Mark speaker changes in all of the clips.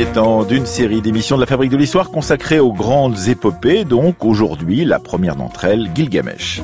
Speaker 1: premier temps d'une série d'émissions de la Fabrique de l'Histoire consacrée aux grandes épopées, donc aujourd'hui la première d'entre elles, Gilgamesh.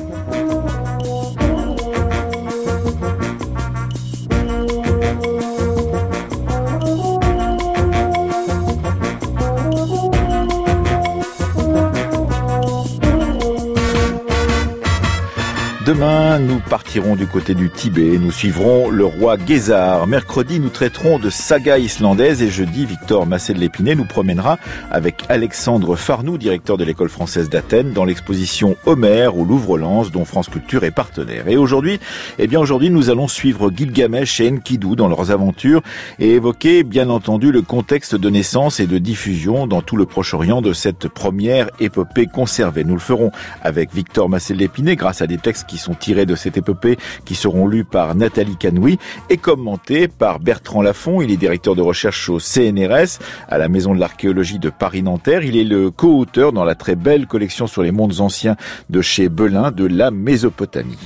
Speaker 1: Demain, nous partirons du côté du Tibet. Nous suivrons le roi Gézar. Mercredi, nous traiterons de saga islandaise et jeudi, Victor Massé de l'Épinay nous promènera avec Alexandre Farnou, directeur de l'école française d'Athènes, dans l'exposition Homère au Louvre-Lens, dont France Culture est partenaire. Et aujourd'hui, eh bien, aujourd'hui, nous allons suivre Gilgamesh et Enkidu dans leurs aventures et évoquer, bien entendu, le contexte de naissance et de diffusion dans tout le Proche-Orient de cette première épopée conservée. Nous le ferons avec Victor l'Épinay grâce à des textes qui sont tirés de cette épopée, qui seront lus par Nathalie Canoui et commentés par Bertrand Lafont. Il est directeur de recherche au CNRS, à la Maison de l'archéologie de Paris-Nanterre. Il est le co-auteur dans la très belle collection sur les mondes anciens de chez Belin de la Mésopotamie.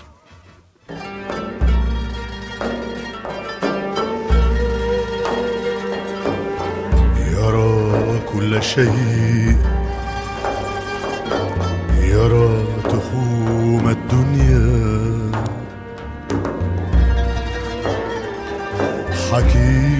Speaker 2: حكيم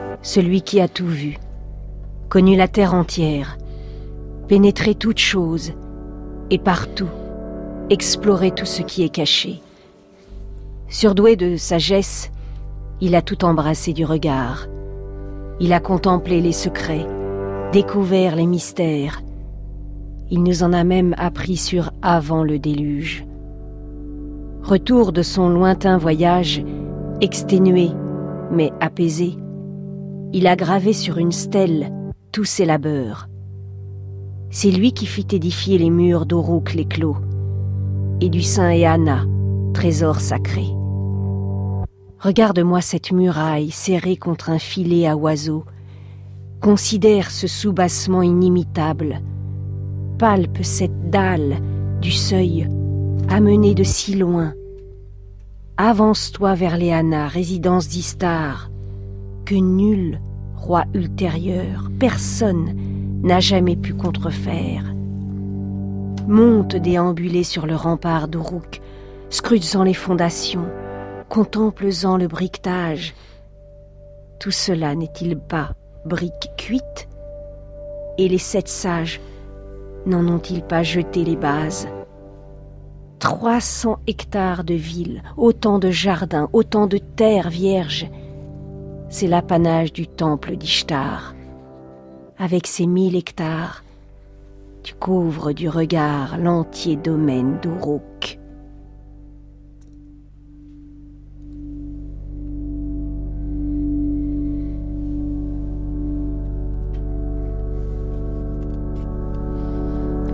Speaker 3: celui qui a tout vu, connu la terre entière, pénétré toutes choses et partout, exploré tout ce qui est caché. Surdoué de sagesse, il a tout embrassé du regard. Il a contemplé les secrets, découvert les mystères. Il nous en a même appris sur avant le déluge. Retour de son lointain voyage, exténué, mais apaisé, il a gravé sur une stèle tous ses labeurs. C'est lui qui fit édifier les murs d'Orouk les clos et du Saint Eana, trésor sacré. Regarde-moi cette muraille serrée contre un filet à oiseaux. Considère ce soubassement inimitable. Palpe cette dalle du seuil, amenée de si loin, Avance-toi vers Léana, résidence d'Istar, que nul roi ultérieur, personne n'a jamais pu contrefaire. Monte déambuler sur le rempart d'Uruk, scrutant les fondations, contemples-en le briquetage. Tout cela n'est-il pas brique cuite Et les sept sages n'en ont-ils pas jeté les bases? 300 hectares de villes, autant de jardins, autant de terres vierges. C'est l'apanage du temple d'Ishtar. Avec ses mille hectares, tu couvres du regard l'entier domaine d'Uruk.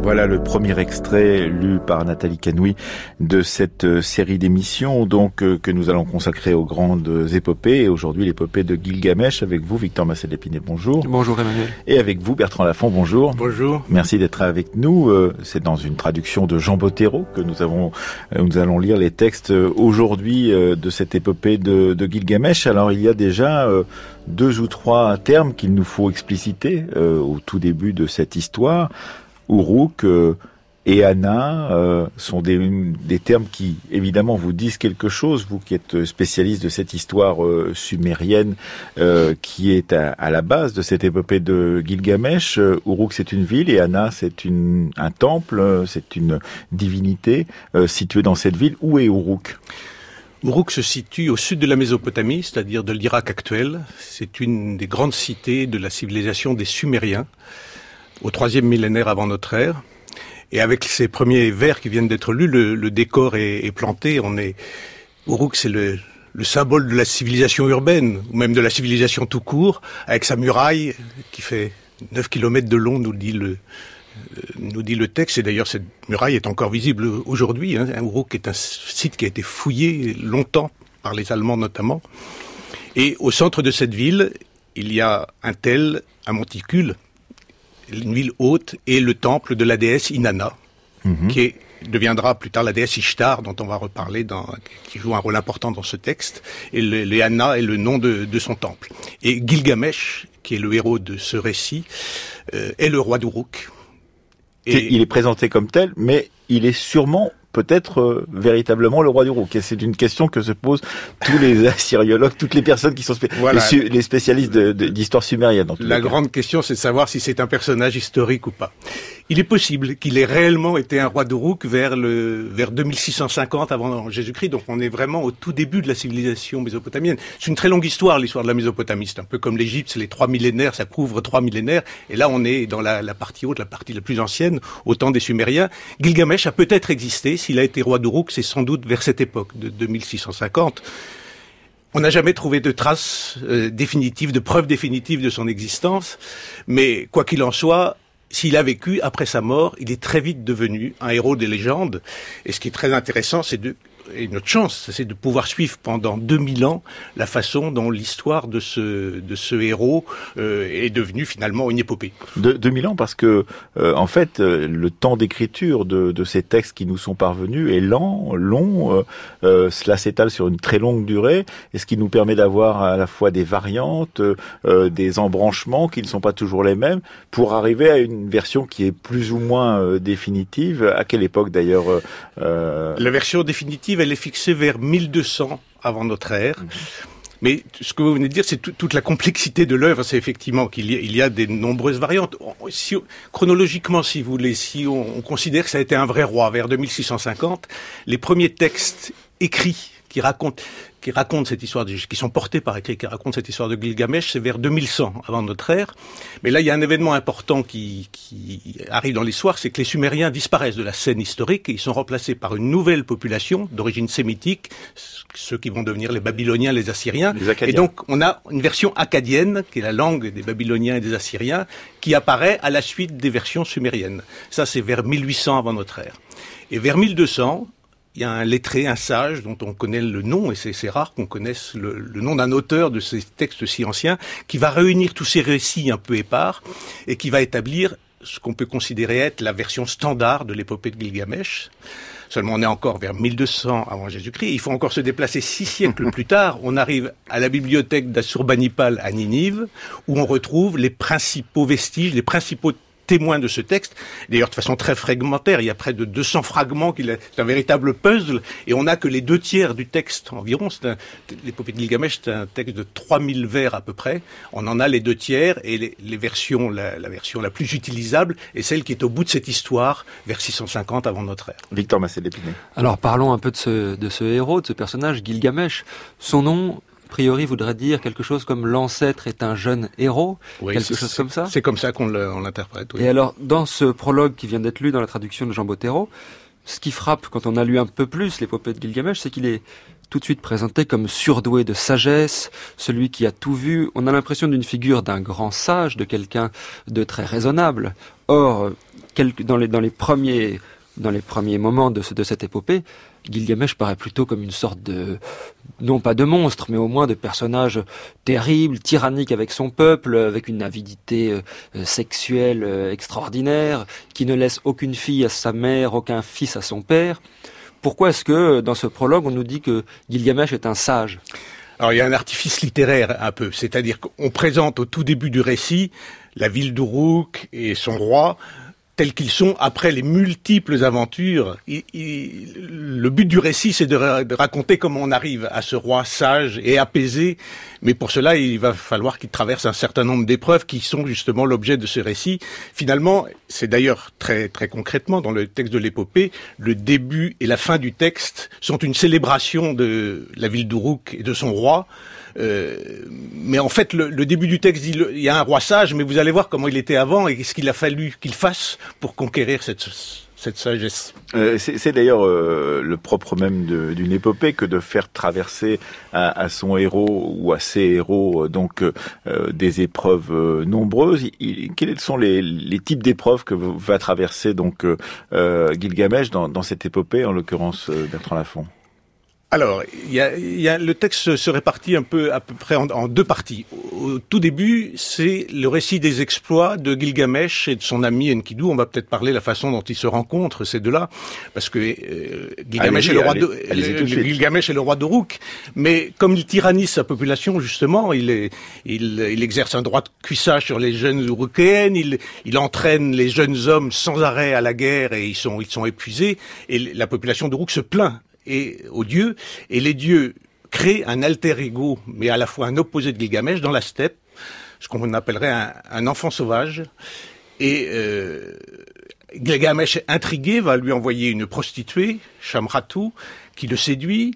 Speaker 1: Voilà le premier extrait lu par Nathalie Canoui de cette euh, série d'émissions donc euh, que nous allons consacrer aux grandes épopées et aujourd'hui l'épopée de Gilgamesh avec vous Victor Massé d'Épinay, bonjour.
Speaker 4: Bonjour Emmanuel.
Speaker 1: Et avec vous Bertrand Lafont, bonjour.
Speaker 4: Bonjour.
Speaker 1: Merci d'être avec nous. Euh, c'est dans une traduction de Jean Bottero que nous avons nous allons lire les textes aujourd'hui de cette épopée de, de Gilgamesh. Alors il y a déjà deux ou trois termes qu'il nous faut expliciter au tout début de cette histoire. Uruk euh, et Anna euh, sont des, des, termes qui, évidemment, vous disent quelque chose, vous qui êtes spécialiste de cette histoire euh, sumérienne qui est à, la base de cette épopée de Gilgamesh. Uruk, c'est une ville et Anna, c'est un temple, c'est une divinité située dans cette ville. Où est Uruk
Speaker 4: Uruk se situe au sud de la Mésopotamie, c'est-à-dire de l'Irak actuel. C'est une des grandes cités de la civilisation des Sumériens au troisième millénaire avant notre ère. Et avec ces premiers vers qui viennent d'être lus, le, décor est, planté. On est Uruk, c'est le, le symbole de la civilisation urbaine, ou même de la civilisation tout court, avec sa muraille qui fait 9 km de long, nous dit le, euh, nous dit le texte, et d'ailleurs cette muraille est encore visible aujourd'hui. Hein. Uruk est un site qui a été fouillé longtemps par les Allemands notamment. Et au centre de cette ville, il y a un tel, un monticule, une ville haute, et le temple de la déesse Inanna, mhm. qui deviendra plus tard la déesse Ishtar, dont on va reparler, dans, qui joue un rôle important dans ce texte. Et le, est le nom de, son temple. Et Gilgamesh, qui est le héros de ce récit, euh, est le roi d'Uruk.
Speaker 1: Et... Il est présenté comme tel, mais il est sûrement peut-être euh, véritablement le roi du rouk Et c'est une question que se posent tous les assyriologues, toutes les personnes qui sont les, spécialistes d'histoire sumérienne.
Speaker 4: La grande question, c'est de savoir si c'est un personnage historique ou pas. Il est possible qu'il ait réellement été un roi d'Uruk vers le vers 2650 avant Jésus-Christ. Donc on est vraiment au tout début de la civilisation mésopotamienne. C'est une très longue histoire, l'histoire de la Mésopotamie. C'est un peu comme l'Égypte, c'est les trois millénaires, ça couvre trois millénaires. Et là, on est dans la, la partie haute, la partie la plus ancienne, au temps des Sumériens. Gilgamesh a peut-être existé. S'il a été roi d'Uruk, c'est sans doute vers cette époque de 2650. On n'a jamais trouvé de traces euh, définitives, de preuves définitives de son existence, mais quoi qu'il en soit, s'il a vécu après sa mort, il est très vite devenu un héros des légendes. Et ce qui est très intéressant, c'est de et notre chance, c'est de pouvoir suivre pendant 2000 ans la façon dont l'histoire de ce, de ce héros euh, est devenue finalement une épopée.
Speaker 1: De, 2000 ans parce que, euh, en fait, euh, le temps d'écriture de, de, ces textes qui nous sont parvenus est lent, long, cela s'étale sur une très longue durée, et ce qui nous permet d'avoir à la fois des variantes, des embranchements qui ne sont pas toujours les mêmes, pour arriver à une version qui est plus ou moins définitive. À quelle époque d'ailleurs
Speaker 4: La version définitive elle est fixée vers 1200 avant notre ère. Mhm. Mais ce que vous venez de dire, c'est toute la complexité de l'œuvre, c'est effectivement qu'il y, y, a des nombreuses variantes. Si, chronologiquement, si vous voulez, si on, on, considère que ça a été un vrai roi vers 2650, les premiers textes écrits qui racontent qui racontent cette histoire, de, qui sont portés par écrit, qui racontent cette histoire de Gilgamesh, c'est vers 2100 avant notre ère. Mais là, il y a un événement important qui, qui arrive dans l'histoire, c'est que les Sumériens disparaissent de la scène historique et ils sont remplacés par une nouvelle population d'origine sémitique, ceux qui vont devenir les Babyloniens, les Assyriens. et donc, on a une version acadienne, qui est la langue des Babyloniens et des Assyriens, qui apparaît à la suite des versions sumériennes. Ça, c'est vers 1800 avant notre ère. Et vers 1200, il y a un lettré, un sage, dont on connaît le nom, et c'est rare qu'on connaisse le, nom d'un auteur de ces textes si anciens, qui va réunir tous ces récits un peu épars, et qui va établir ce qu'on peut considérer être la version standard de l'épopée de Gilgamesh. Seulement, on est encore vers 1200 avant Jésus-Christ. Il faut encore se déplacer six siècles plus tard. On arrive à la bibliothèque d'Assurbanipal à Ninive, où on retrouve les principaux vestiges, les principaux témoin de ce texte, d'ailleurs de façon très fragmentaire, il y a près de 200 fragments, c'est un véritable puzzle, et on n'a que les deux tiers du texte environ, l'épopée de Gilgamesh, c'est un texte de 3000 vers à peu près, on en a les deux tiers, et les, versions, la, version la plus utilisable est celle qui est au bout de cette histoire, vers 650 avant notre ère.
Speaker 1: Victor Massé d'Épinay.
Speaker 5: Alors parlons un peu de ce, de ce héros, de ce personnage, Gilgamesh. Son nom a priori voudrait dire quelque chose comme l'ancêtre est un jeune héros, quelque chose comme ça.
Speaker 4: C'est comme ça qu'on l'interprète.
Speaker 5: Et alors, dans ce prologue qui vient d'être lu dans la traduction de Jean Bottero, ce qui frappe quand on a lu un peu plus l'épopée de Gilgamesh, c'est qu'il est tout de suite présenté comme surdoué de sagesse, celui qui a tout vu. On a l'impression d'une figure d'un grand sage, de quelqu'un de très raisonnable. Or, dans les, dans les premiers dans les premiers moments de, de cette épopée, Gilgamesh paraît plutôt comme une sorte de, non pas de monstre, mais au moins de personnage terrible, tyrannique avec son peuple, avec une avidité euh, sexuelle euh, extraordinaire, qui ne laisse aucune fille à sa mère, aucun fils à son père. Pourquoi est-ce que dans ce prologue on nous dit que Gilgamesh est un sage?
Speaker 4: Alors il y a un artifice littéraire un peu, c'est-à-dire qu'on présente au tout début du récit la ville d'Uruk et son roi tels qu'ils sont après les multiples aventures. le but du récit, c'est de, raconter comment on arrive à ce roi sage et apaisé, mais pour cela, il va falloir qu'il traverse un certain nombre d'épreuves qui sont justement l'objet de ce récit. Finalement, c'est d'ailleurs très très concrètement dans le texte de l'épopée, le début et la fin du texte sont une célébration de la ville d'Uruk et de son roi. Euh, mais en fait, le, début du texte dit il y a un roi sage, mais vous allez voir comment il était avant et ce qu'il a fallu qu'il fasse pour conquérir cette, cette sagesse.
Speaker 1: Euh, c'est d'ailleurs euh, le propre même d'une épopée que de faire traverser à, son héros ou à ses héros des épreuves nombreuses. quels sont les, les types d'épreuves que va traverser donc Gilgamesh dans, dans cette épopée, en l'occurrence Bertrand Lafont?
Speaker 4: Alors, il y a, le texte se répartit un peu à peu près en, deux parties. Au, tout début, c'est le récit des exploits de Gilgamesh et de son ami Enkidu. On va peut-être parler de la façon dont ils se rencontrent ces deux-là, parce que euh, Gilgamesh, est le roi de, euh, Gilgamesh est le roi d'Uruk, mais comme il tyrannise sa population justement, il, est, il, il exerce un droit de cuissage sur les jeunes Urukéennes, il, il entraîne les jeunes hommes sans arrêt à la guerre et ils sont, ils sont épuisés, et la population d'Uruk se plaint et aux dieux, et les dieux créent un alter ego, mais à la fois un opposé de Gilgamesh dans la steppe, ce qu'on appellerait un, enfant sauvage. Et euh, Gilgamesh, intrigué, va lui envoyer une prostituée, Shamratu, qui le séduit.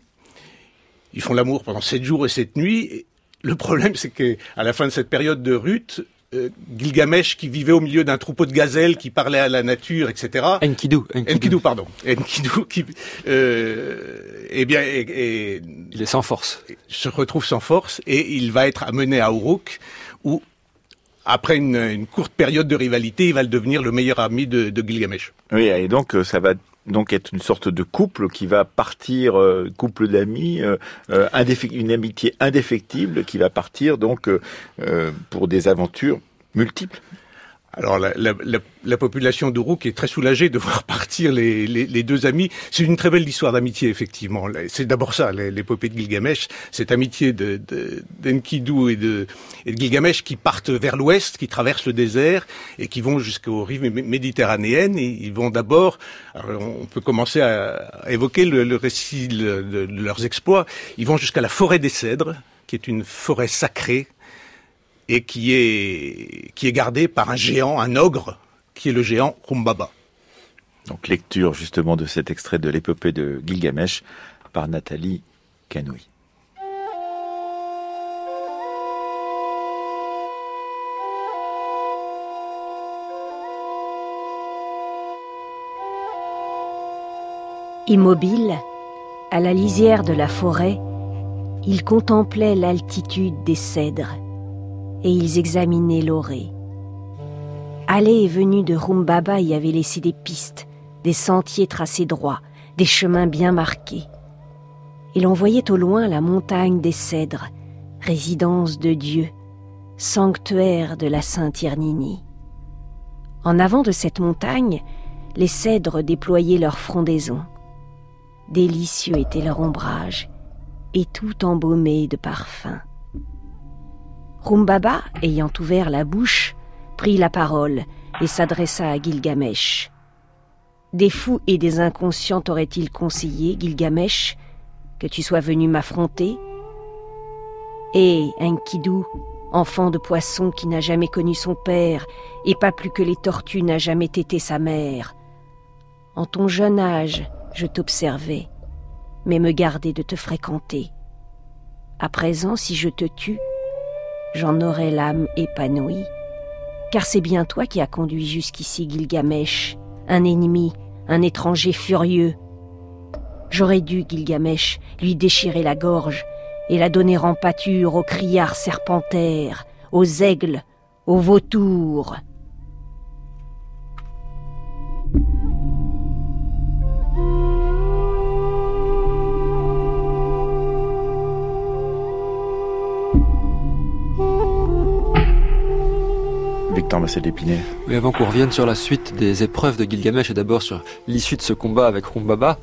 Speaker 4: Ils font l'amour pendant sept jours et sept nuits. Le problème, c'est qu'à la fin de cette période de Ruth, euh, Gilgamesh qui vivait au milieu d'un troupeau de gazelles qui parlait à la nature, etc.
Speaker 5: Enkidu.
Speaker 4: Enkidu, pardon. Enkidu qui, euh, eh bien, et,
Speaker 5: il est sans force.
Speaker 4: Se retrouve sans force et il va être amené à Uruk où après une, courte période de rivalité, il va devenir le meilleur ami de, de Gilgamesh.
Speaker 1: Oui, et donc euh, ça va donc être une sorte de couple qui va partir, euh, couple d'amis, euh, euh une amitié indéfectible qui va partir donc pour des aventures multiples.
Speaker 4: Alors la, la, la, la population d'Uruk est très soulagée de voir partir les, les, les deux amis. C'est une très belle histoire d'amitié, effectivement. C'est d'abord ça, l'épopée de Gilgamesh, cette amitié d'Enkidu de, et, de, et de Gilgamesh qui partent vers l'ouest, qui traversent le désert et qui vont jusqu'aux rives méditerranéennes. Ils vont d'abord, on peut commencer à, évoquer le, le récit de, de leurs exploits. Ils vont jusqu'à la forêt des cèdres, qui est une forêt sacrée et qui est, qui est gardé par un géant, un ogre, qui est le géant Rumbaba.
Speaker 1: Donc lecture justement de cet extrait de l'épopée de Gilgamesh par Nathalie Canoui.
Speaker 3: Immobile, à la lisière de la forêt, il contemplait l'altitude des cèdres et ils examinaient l'orée. Aller et venue de Rumbaba y avait laissé des pistes, des sentiers tracés droits, des chemins bien marqués. Et l'on voyait au loin la montagne des cèdres, résidence de Dieu, sanctuaire de la Sainte Irnini. En avant de cette montagne, les cèdres déployaient leur frondaison. Délicieux était leur ombrage, et tout embaumé de parfums. Rumbaba, ayant ouvert la bouche, prit la parole et s'adressa à Gilgamesh. Des fous et des inconscients t'auraient-ils conseillé, Gilgamesh, que tu sois venu m'affronter? Et Enkidu, enfant de poisson qui n'a jamais connu son père, et pas plus que les tortues n'a jamais été sa mère. En ton jeune âge, je t'observais, mais me gardais de te fréquenter. À présent, si je te tue, j'en aurai l'âme épanouie. Car c'est bien toi qui as conduit jusqu'ici Gilgamesh, un ennemi, un étranger furieux. J'aurais dû, Gilgamesh, lui déchirer la gorge et la donner en pâture aux criards serpentaires, aux aigles, aux vautours.
Speaker 5: Oui, avant qu'on revienne sur la suite des épreuves de Gilgamesh et d'abord sur l'issue de ce combat avec Rumbaba,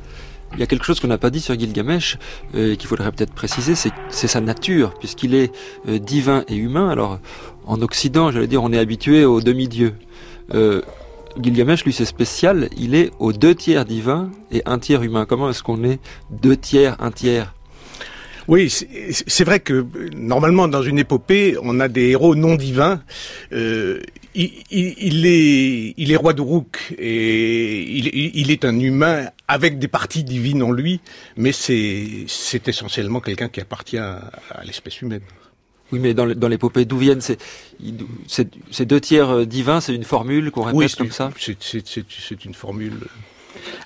Speaker 5: il y a quelque chose qu'on n'a pas dit sur Gilgamesh euh, et qu'il faudrait peut-être préciser, c'est sa nature, puisqu'il est euh, divin et humain. Alors, en Occident, j'allais dire, on est habitué aux demi-dieux. Euh, Gilgamesh, lui, c'est spécial. Il est aux deux tiers divin et un tiers humain. Comment est-ce qu'on est deux tiers, un tiers
Speaker 4: oui, c'est vrai que normalement dans une épopée, on a des héros non divins. Euh, il, il, est, il est roi et il, il, est un humain avec des parties divines en lui, mais c'est essentiellement quelqu'un qui appartient à, l'espèce humaine.
Speaker 5: Oui, mais dans, l'épopée, d'où viennent ces, ces, deux tiers euh, divins? C'est une formule qu'on répète comme ça?
Speaker 4: C'est une formule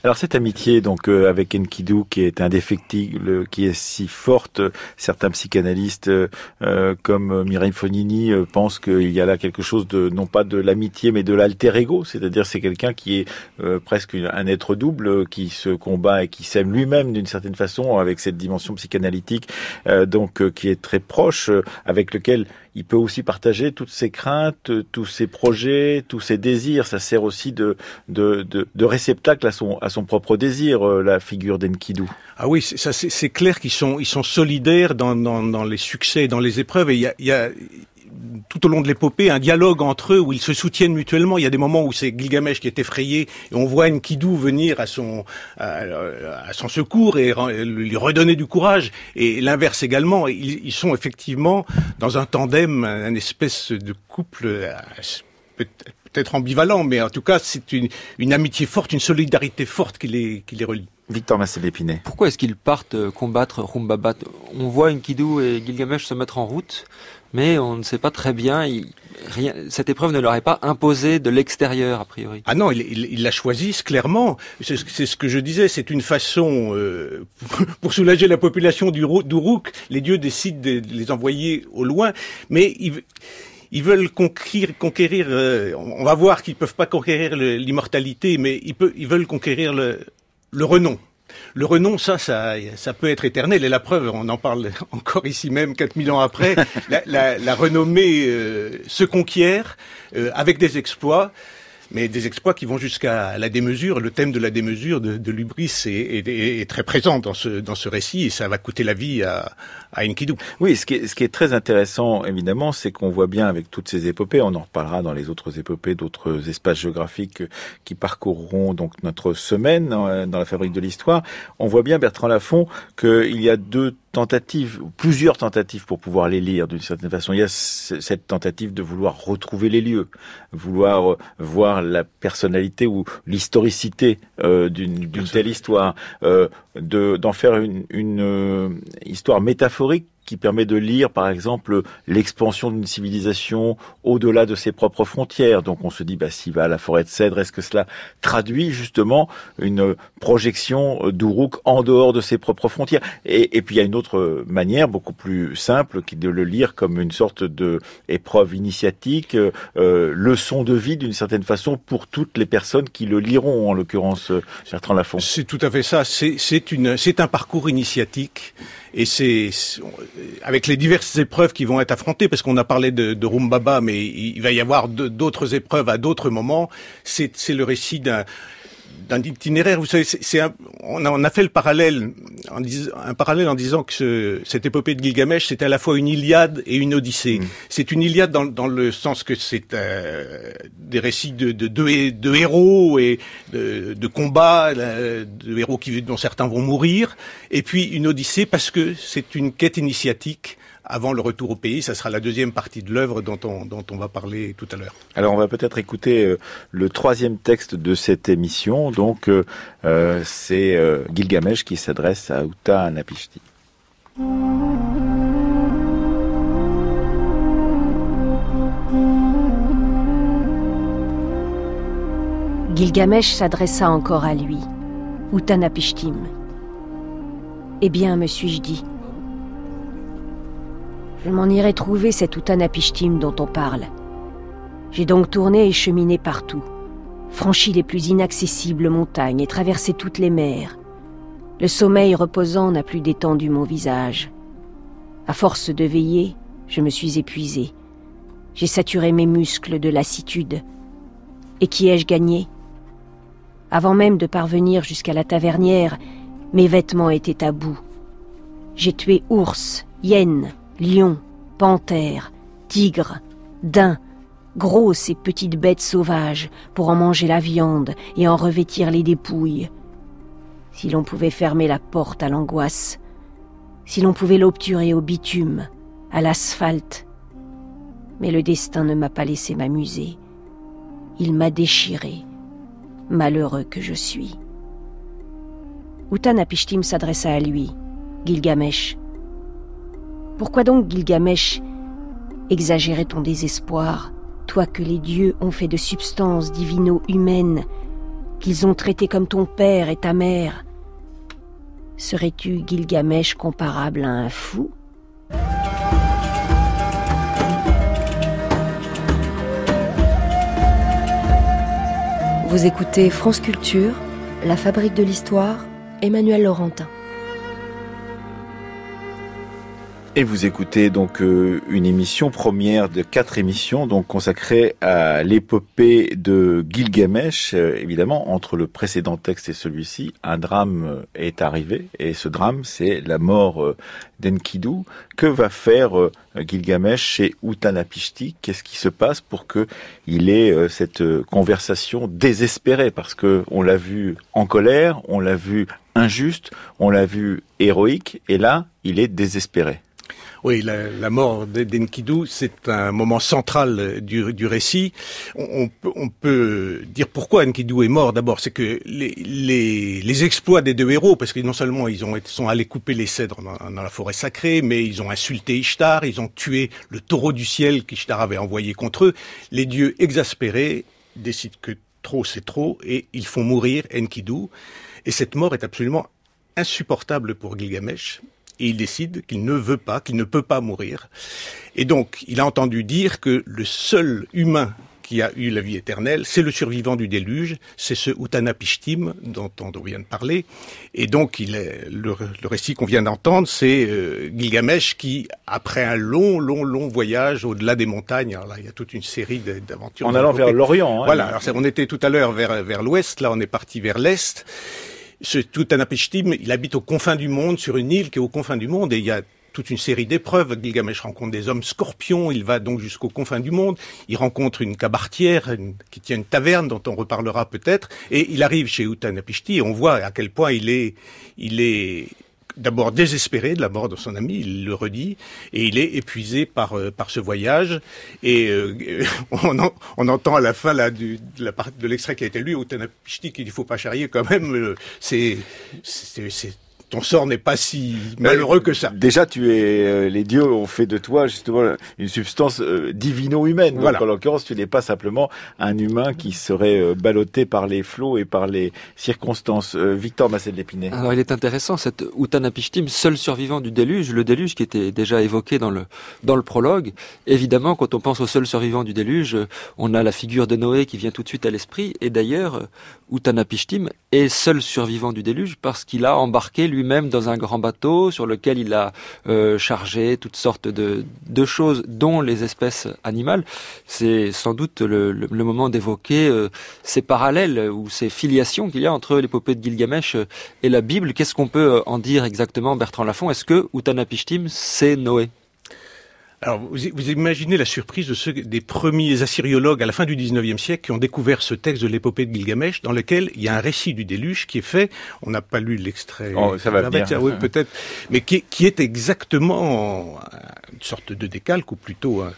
Speaker 1: alors cette amitié donc euh, avec Enkidu qui est indéfectible, qui est si forte, certains psychanalystes euh, comme Mireille Fonini euh, pensent qu'il y a là quelque chose de non pas de l'amitié mais de l'alter ego, c'est-à-dire c'est quelqu'un qui est presque un être double qui se combat et qui s'aime lui-même d'une certaine façon avec cette dimension psychanalytique donc qui est très proche avec lequel il peut aussi partager toutes ses craintes, tous ses projets, tous ses désirs. Ça sert aussi de, de, de, de réceptacle à son, à son propre désir, euh, la figure d'Enkidu.
Speaker 4: Ah oui, c'est clair qu'ils sont, ils sont solidaires dans, les succès, dans les épreuves. Et il y a, tout au long de l'épopée un dialogue entre eux où ils se soutiennent mutuellement. Il y a des moments où c'est Gilgamesh qui est effrayé et on voit Enkidu venir à son à, son secours et lui redonner du courage. Et l'inverse également. Ils, sont effectivement dans un tandem, un espèce de couple euh, peut-être ambivalent, mais en tout cas c'est une, une amitié forte, une solidarité forte qui les, qui les relie.
Speaker 1: Victor Massé-Lépinet.
Speaker 5: Pourquoi est-ce qu'ils partent euh, combattre Rumbabat? On voit Enkidu et Gilgamesh se mettre en route mais on ne sait pas très bien. rien, cette épreuve ne leur est pas imposée de l'extérieur, a priori.
Speaker 4: Ah non, ils, la choisissent clairement. C'est ce que je disais, c'est une façon, euh, pour soulager la population d'Uruk, les dieux décident de les envoyer au loin, mais ils, ils veulent conquérir, conquérir euh, on va voir qu'ils peuvent pas conquérir l'immortalité, mais ils, veulent conquérir le, renom. Le renom, ça, ça, ça peut être éternel. Et la preuve, on en parle encore ici même, 4000 ans après, la, renommée euh, se conquiert euh, avec des exploits mais des exploits qui vont jusqu'à la démesure. Le thème de la démesure de, de Lubris est, est, très présent dans ce, dans ce récit et ça va coûter la vie à, à Enkidu.
Speaker 1: Oui, ce qui, est, ce qui est très intéressant, évidemment, c'est qu'on voit bien avec toutes ces épopées, on en reparlera dans les autres épopées d'autres espaces géographiques qui parcourront donc notre semaine dans la fabrique de l'histoire, on voit bien, Bertrand Lafont, qu'il y a deux tentatives, plusieurs tentatives pour pouvoir les lire d'une certaine façon. Il y a cette tentative de vouloir retrouver les lieux, vouloir voir la personnalité ou l'historicité euh, d'une telle histoire, euh, d'en faire une, une euh, histoire métaphorique qui permet de lire, par exemple, l'expansion d'une civilisation au-delà de ses propres frontières. Donc on se dit, bah, s'il va à la forêt de cèdre, est-ce que cela traduit justement une projection d'Uruk en dehors de ses propres frontières? Et, puis il y a une autre manière, beaucoup plus simple, qui de le lire comme une sorte de épreuve initiatique, euh, leçon de vie d'une certaine façon pour toutes les personnes qui le liront, en l'occurrence Bertrand Lafont.
Speaker 4: C'est tout à fait ça. C'est un parcours initiatique et c'est avec les diverses épreuves qui vont être affrontées, parce qu'on a parlé de, Rumbaba, mais il va y avoir d'autres épreuves à d'autres moments. C'est le récit d'un d'un itinéraire. Vous savez, c'est on, a, on, a, fait le parallèle, en un parallèle en disant que cette épopée de Gilgamesh, c'était à la fois une Iliade et une Odyssée. Mm. C'est une Iliade dans, dans, le sens que c'est euh, des récits de, de, de, héros et de, de combats, de héros qui, dont certains vont mourir, et puis une Odyssée parce que c'est une quête initiatique avant le retour au pays. Ça sera la deuxième partie de l'œuvre dont on, dont on va parler tout à l'heure.
Speaker 1: Alors on va peut-être écouter euh, le troisième texte de cette émission. Donc euh, euh, c'est Gilgamesh qui s'adresse à Uta Napishti.
Speaker 3: Gilgamesh s'adressa encore à lui, Utanapishtim. Eh bien, me suis-je dit, je m'en irai trouver cet Utanapishtim dont on parle. J'ai donc tourné et cheminé partout, franchi les plus inaccessibles montagnes et traversé toutes les mers. Le sommeil reposant n'a plus détendu mon visage. À force de veiller, je me suis épuisé. J'ai saturé mes muscles de lassitude. Et qui ai-je gagné? Avant même de parvenir jusqu'à la tavernière, mes vêtements étaient à bout. J'ai tué ours, hyènes, lions, panthères, tigres, daims, grosses et petites bêtes sauvages pour en manger la viande et en revêtir les dépouilles. Si l'on pouvait fermer la porte à l'angoisse, si l'on pouvait l'obturer au bitume, à l'asphalte. Mais le destin ne m'a pas laissé m'amuser. Il m'a déchiré, malheureux que je suis. s'adressa à lui, Gilgamesh, pourquoi donc Gilgamesh exagérer ton désespoir, toi que les dieux ont fait de substances divino-humaines, qu'ils ont traité comme ton père et ta mère? Serais-tu Gilgamesh comparable à un fou?
Speaker 6: Vous écoutez France Culture, La Fabrique de l'Histoire, Emmanuel Laurentin.
Speaker 1: Et vous écoutez donc euh, une émission première de quatre émissions donc consacrée à l'épopée de Gilgamesh. Euh, évidemment, entre le précédent texte et celui-ci, un drame euh, est arrivé et ce drame, c'est la mort d'Enkidu. Que va faire Gilgamesh chez Utanapishti Qu'est-ce qui se passe pour que il ait cette conversation désespérée? Parce que on l'a vu en colère, on l'a vu injuste, on l'a vu héroïque, et là, il est désespéré.
Speaker 4: Oui, la, la mort d'Enkidu, c'est un moment central du, du récit. On, on, on, peut dire pourquoi Enkidu est mort. D'abord, c'est que les, les, les, exploits des deux héros, parce que non seulement ils ont, sont allés couper les cèdres dans, dans, la forêt sacrée, mais ils ont insulté Ishtar, ils ont tué le taureau du ciel qu'Ishtar avait envoyé contre eux. Les dieux exaspérés décident que trop c'est trop et ils font mourir Enkidu. Et cette mort est absolument insupportable pour Gilgamesh et il décide qu'il ne veut pas, qu'il ne peut pas mourir. Et donc, il a entendu dire que le seul humain qui a eu la vie éternelle, c'est le survivant du déluge, c'est ce Utanapishtim dont on vient de parler. Et donc, il est, le, le récit qu'on vient d'entendre, c'est euh, Gilgamesh qui, après un long, long, long voyage au-delà des montagnes, alors là, il y a toute une série d'aventures.
Speaker 1: En allant vers l'Orient.
Speaker 4: Hein, voilà, alors on était tout à l'heure vers, vers l'ouest, là on est parti vers l'est ce Tutanapishtim, il habite aux confins du monde, sur une île qui est aux confins du monde, et il y a toute une série d'épreuves. Gilgamesh rencontre des hommes scorpions, il va donc jusqu'aux confins du monde, il rencontre une cabartière qui tient une taverne dont on reparlera peut-être, et il arrive chez Utanapishti et on voit à quel point il est, il est d'abord désespéré de la mort de son ami, il le redit, et il est épuisé par euh, par ce voyage. Et euh, on, on, entend à la fin là du, de la de l'extrait qui a été lu au Tanapishti qu'il ne faut pas charrier quand même. Euh, c'est c'est ton sort n'est pas si malheureux que ça.
Speaker 1: Déjà, tu es, euh, les dieux ont fait de toi justement une substance euh, divino-humaine. Voilà. en l'occurrence, tu n'es pas simplement un humain qui serait euh, ballotté par les flots et par les circonstances. Victor Massé de l'Épinay.
Speaker 5: Alors, il est intéressant cette Utanapishtim, seul survivant du déluge, le déluge qui était déjà évoqué dans le dans le prologue. Évidemment, quand on pense au seul survivant du déluge, on a la figure de Noé qui vient tout de suite à l'esprit. Et d'ailleurs, Utanapishtim est seul survivant du déluge parce qu'il a embarqué lui même dans un grand bateau sur lequel il a euh, chargé toutes sortes de, choses, dont les espèces animales. C'est sans doute le, moment d'évoquer euh, ces parallèles ou ces filiations qu'il y a entre l'épopée de Gilgamesh et la Bible. Qu'est-ce qu'on peut euh, en dire exactement, Bertrand Lafont? Est-ce que Utanapishtim, c'est Noé?
Speaker 4: Alors, vous, vous, imaginez la surprise de ceux des premiers assyriologues à la fin du 19e siècle qui ont découvert ce texte de l'épopée de Gilgamesh dans lequel il y a un récit du déluge qui est fait. On n'a pas lu l'extrait.
Speaker 1: Oh, ça va venir.
Speaker 4: Oui, peut-être. Mais qui, qui, est exactement une sorte de décalque ou plutôt un,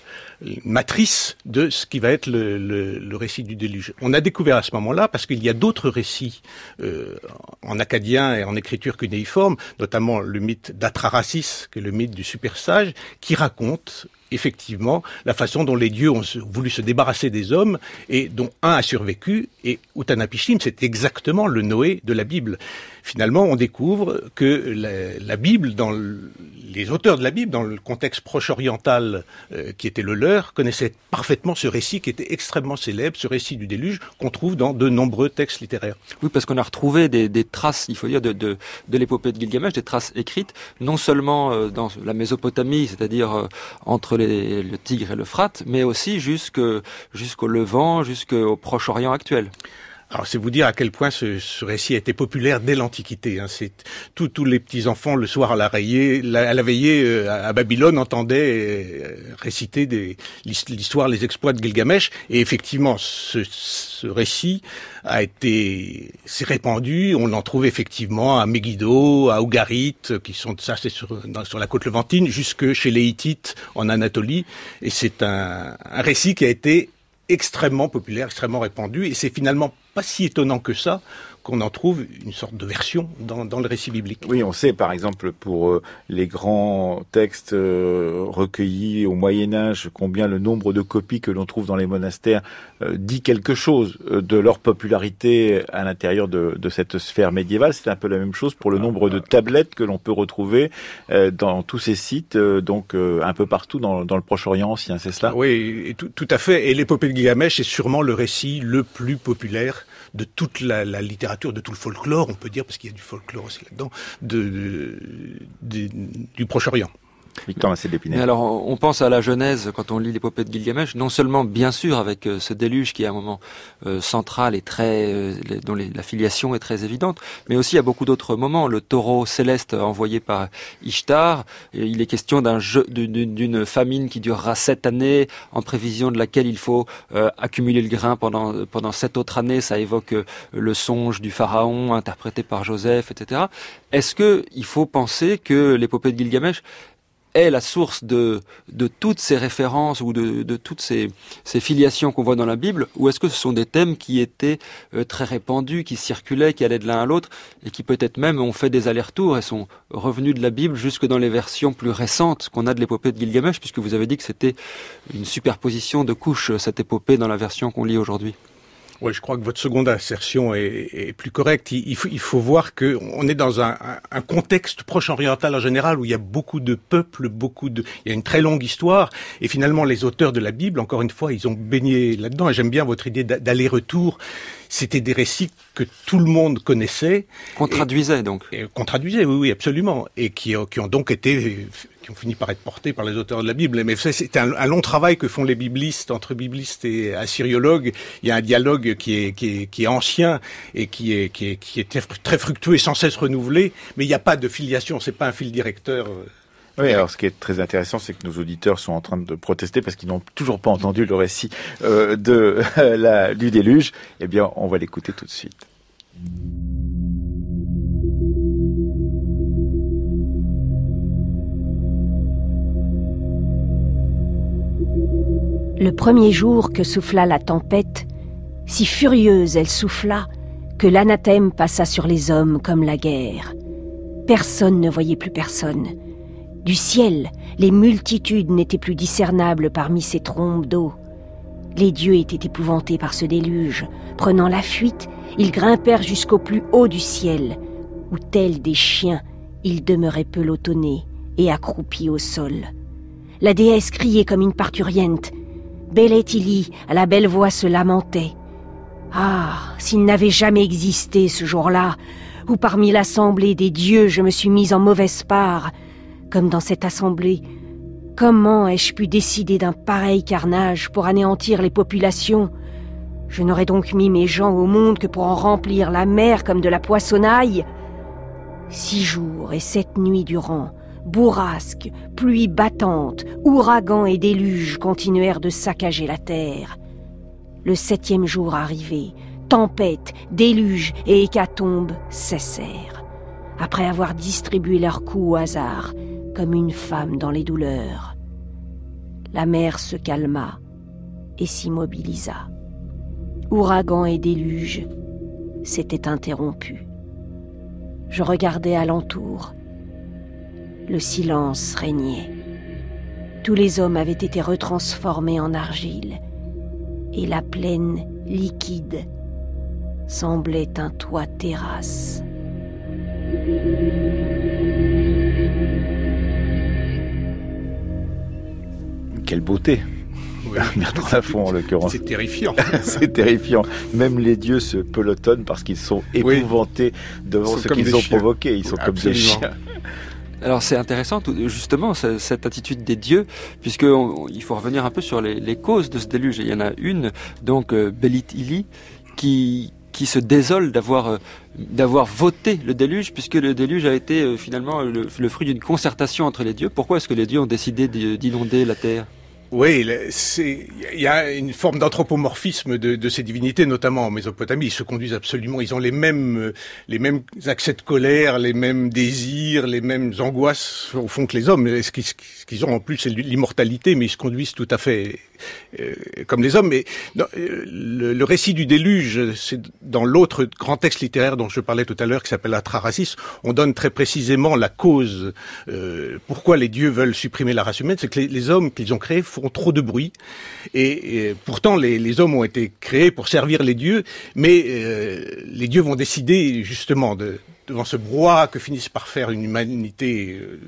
Speaker 4: matrice de ce qui va être le, récit du déluge. On a découvert à ce moment-là, parce qu'il y a d'autres récits euh, en acadien et en écriture cunéiforme, notamment le mythe d'Atrarasis, qui est le mythe du super sage, qui raconte effectivement la façon dont les dieux ont voulu se débarrasser des hommes et dont un a survécu et Utanapishtim c'est exactement le Noé de la Bible. Finalement, on découvre que la, la Bible, dans les auteurs de la Bible, dans le contexte proche-oriental euh, qui était le leur, connaissaient parfaitement ce récit qui était extrêmement célèbre, ce récit du déluge qu'on trouve dans de nombreux textes littéraires.
Speaker 5: Oui, parce qu'on a retrouvé des, traces, il faut dire, de, l'épopée de Gilgamesh, des traces écrites, non seulement euh, dans la Mésopotamie, c'est-à-dire euh, entre le Tigre et l'Euphrate, mais aussi jusqu'au Levant, jusqu'au Proche-Orient actuel.
Speaker 4: Alors c'est vous dire à quel point ce, ce récit a été populaire dès l'Antiquité. Hein. C'est tous les petits enfants le soir à la, rayée, à la veillée euh, à Babylone entendaient euh, réciter l'histoire, les exploits de Gilgamesh. Et effectivement, ce, ce récit a été s'est répandu. On en trouve effectivement à Megiddo, à Ougarit, qui sont ça c'est sur, sur la côte levantine, jusque chez les Hittites en Anatolie. Et c'est un, un récit qui a été extrêmement populaire, extrêmement répandu, et c'est finalement pas si étonnant que ça qu'on en trouve une sorte de version dans, dans, le récit biblique.
Speaker 1: Oui, on sait par exemple pour euh, les grands textes euh, recueillis au Moyen Âge combien le nombre de copies que l'on trouve dans les monastères euh, dit quelque chose de leur popularité à l'intérieur de, de, cette sphère médiévale. C'est un peu la même chose pour le nombre de tablettes que l'on peut retrouver dans tous ces sites, donc un peu partout dans, dans le Proche-Orient ancien, c'est cela
Speaker 4: Oui, et tout, tout, à fait. Et l'épopée de Gilgamesh est sûrement le récit le plus populaire de toute la, la, littérature, de tout le folklore, on peut dire, parce qu'il y a du folklore aussi là-dedans, de, du Proche-Orient.
Speaker 1: Victor
Speaker 5: Alors, on pense à la Genèse quand on lit l'épopée de Gilgamesh, non seulement, bien sûr, avec euh, ce déluge qui est un moment euh, central et très, euh, dont la filiation est très évidente, mais aussi à beaucoup d'autres moments. Le taureau céleste envoyé par Ishtar, il est question d'un jeu, d'une famine qui durera sept années, en prévision de laquelle il faut accumuler le grain pendant pendant sept autres années. Ça évoque le songe du pharaon interprété par Joseph, etc. Est-ce que il faut penser que l'épopée de Gilgamesh est la source de, de toutes ces références ou de, de toutes ces, ces filiations qu'on voit dans la Bible, ou est-ce que ce sont des thèmes qui étaient euh, très répandus, qui circulaient, qui allaient de l'un à l'autre, et qui peut-être même ont fait des allers-retours et sont revenus de la Bible jusque dans les versions plus récentes qu'on a de l'épopée de Gilgamesh, puisque vous avez dit que c'était une superposition de couches, cette épopée, dans la version qu'on lit aujourd'hui?
Speaker 4: Oui, je crois que votre seconde assertion est, plus correcte. Il, faut, il, faut, voir que on est dans un, un, contexte proche oriental en général où il y a beaucoup de peuples, beaucoup de, il y a une très longue histoire. Et finalement, les auteurs de la Bible, encore une fois, ils ont baigné là-dedans. Et j'aime bien votre idée d'aller-retour c'était des récits que tout le monde connaissait.
Speaker 5: Qu'on traduisait donc.
Speaker 4: Qu'on traduisait, oui, oui, absolument. Et qui, qui, ont donc été, qui ont fini par être portés par les auteurs de la Bible. Mais c'est un, un, long travail que font les biblistes, entre biblistes et assyriologues. Il y a un dialogue qui est, qui est, qui est ancien et qui est, qui est, qui est très fructueux et sans cesse renouvelé. Mais il n'y a pas de filiation, c'est pas un fil directeur.
Speaker 1: Oui, alors ce qui est très intéressant, c'est que nos auditeurs sont en train de protester parce qu'ils n'ont toujours pas entendu le récit euh, du déluge. Eh bien, on va l'écouter tout de suite.
Speaker 3: Le premier jour que souffla la tempête, si furieuse elle souffla, que l'anathème passa sur les hommes comme la guerre. Personne ne voyait plus personne. Du ciel, les multitudes n'étaient plus discernables parmi ces trombes d'eau. Les dieux étaient épouvantés par ce déluge. Prenant la fuite, ils grimpèrent jusqu'au plus haut du ciel, où tels des chiens, ils demeuraient pelotonnés et accroupis au sol. La déesse criait comme une parturiente. Belle à la belle voix, se lamentait. Ah, s'il n'avait jamais existé ce jour-là, où parmi l'assemblée des dieux je me suis mise en mauvaise part, comme dans cette assemblée. Comment ai-je pu décider d'un pareil carnage pour anéantir les populations? Je n'aurais donc mis mes gens au monde que pour en remplir la mer comme de la poissonnaille. Six jours et sept nuits durant, bourrasques, pluies battantes, ouragans et déluges continuèrent de saccager la terre. Le septième jour arrivé, tempête, déluge et hécatombe cessèrent. Après avoir distribué leurs coups au hasard, comme une femme dans les douleurs. La mer se calma et s'immobilisa. Ouragan et déluge s'étaient interrompus. Je regardais alentour. Le silence régnait. Tous les hommes avaient été retransformés en argile, et la plaine liquide semblait un toit terrasse.
Speaker 1: Quelle beauté à fond en l'occurrence.
Speaker 4: C'est terrifiant.
Speaker 1: c'est terrifiant. Même les dieux se pelotonnent parce qu'ils sont épouvantés devant ce qu'ils ont provoqué. Ils sont comme des chiens.
Speaker 5: Alors c'est intéressant justement cette attitude des dieux, puisque il faut revenir un peu sur les, causes de ce déluge. il y en a une, donc euh, Belit Ili, qui qui se désole d'avoir euh, d'avoir voté le déluge, puisque le déluge a été euh, finalement le, fruit d'une concertation entre les dieux. Pourquoi est-ce que les dieux ont décidé d'inonder la terre?
Speaker 4: Oui, il y a une forme d'anthropomorphisme de, de, ces divinités, notamment en Mésopotamie. Ils se conduisent absolument, ils ont les mêmes, euh, les mêmes accès de colère, les mêmes désirs, les mêmes angoisses au fond que les hommes. Ce qu'ils ont en plus, c'est l'immortalité, mais ils se conduisent tout à fait euh, comme les hommes. Mais euh, le, récit du déluge, c'est dans l'autre grand texte littéraire dont je parlais tout à l'heure, qui s'appelle Atrahasis, on donne très précisément la cause euh, pourquoi les dieux veulent supprimer la race humaine, c'est que les, les hommes qu'ils ont créés trop de bruit. Et, pourtant, les, hommes ont été créés pour servir les dieux, mais euh, les dieux vont décider justement de, devant ce brouhaha que finissent par faire une humanité euh,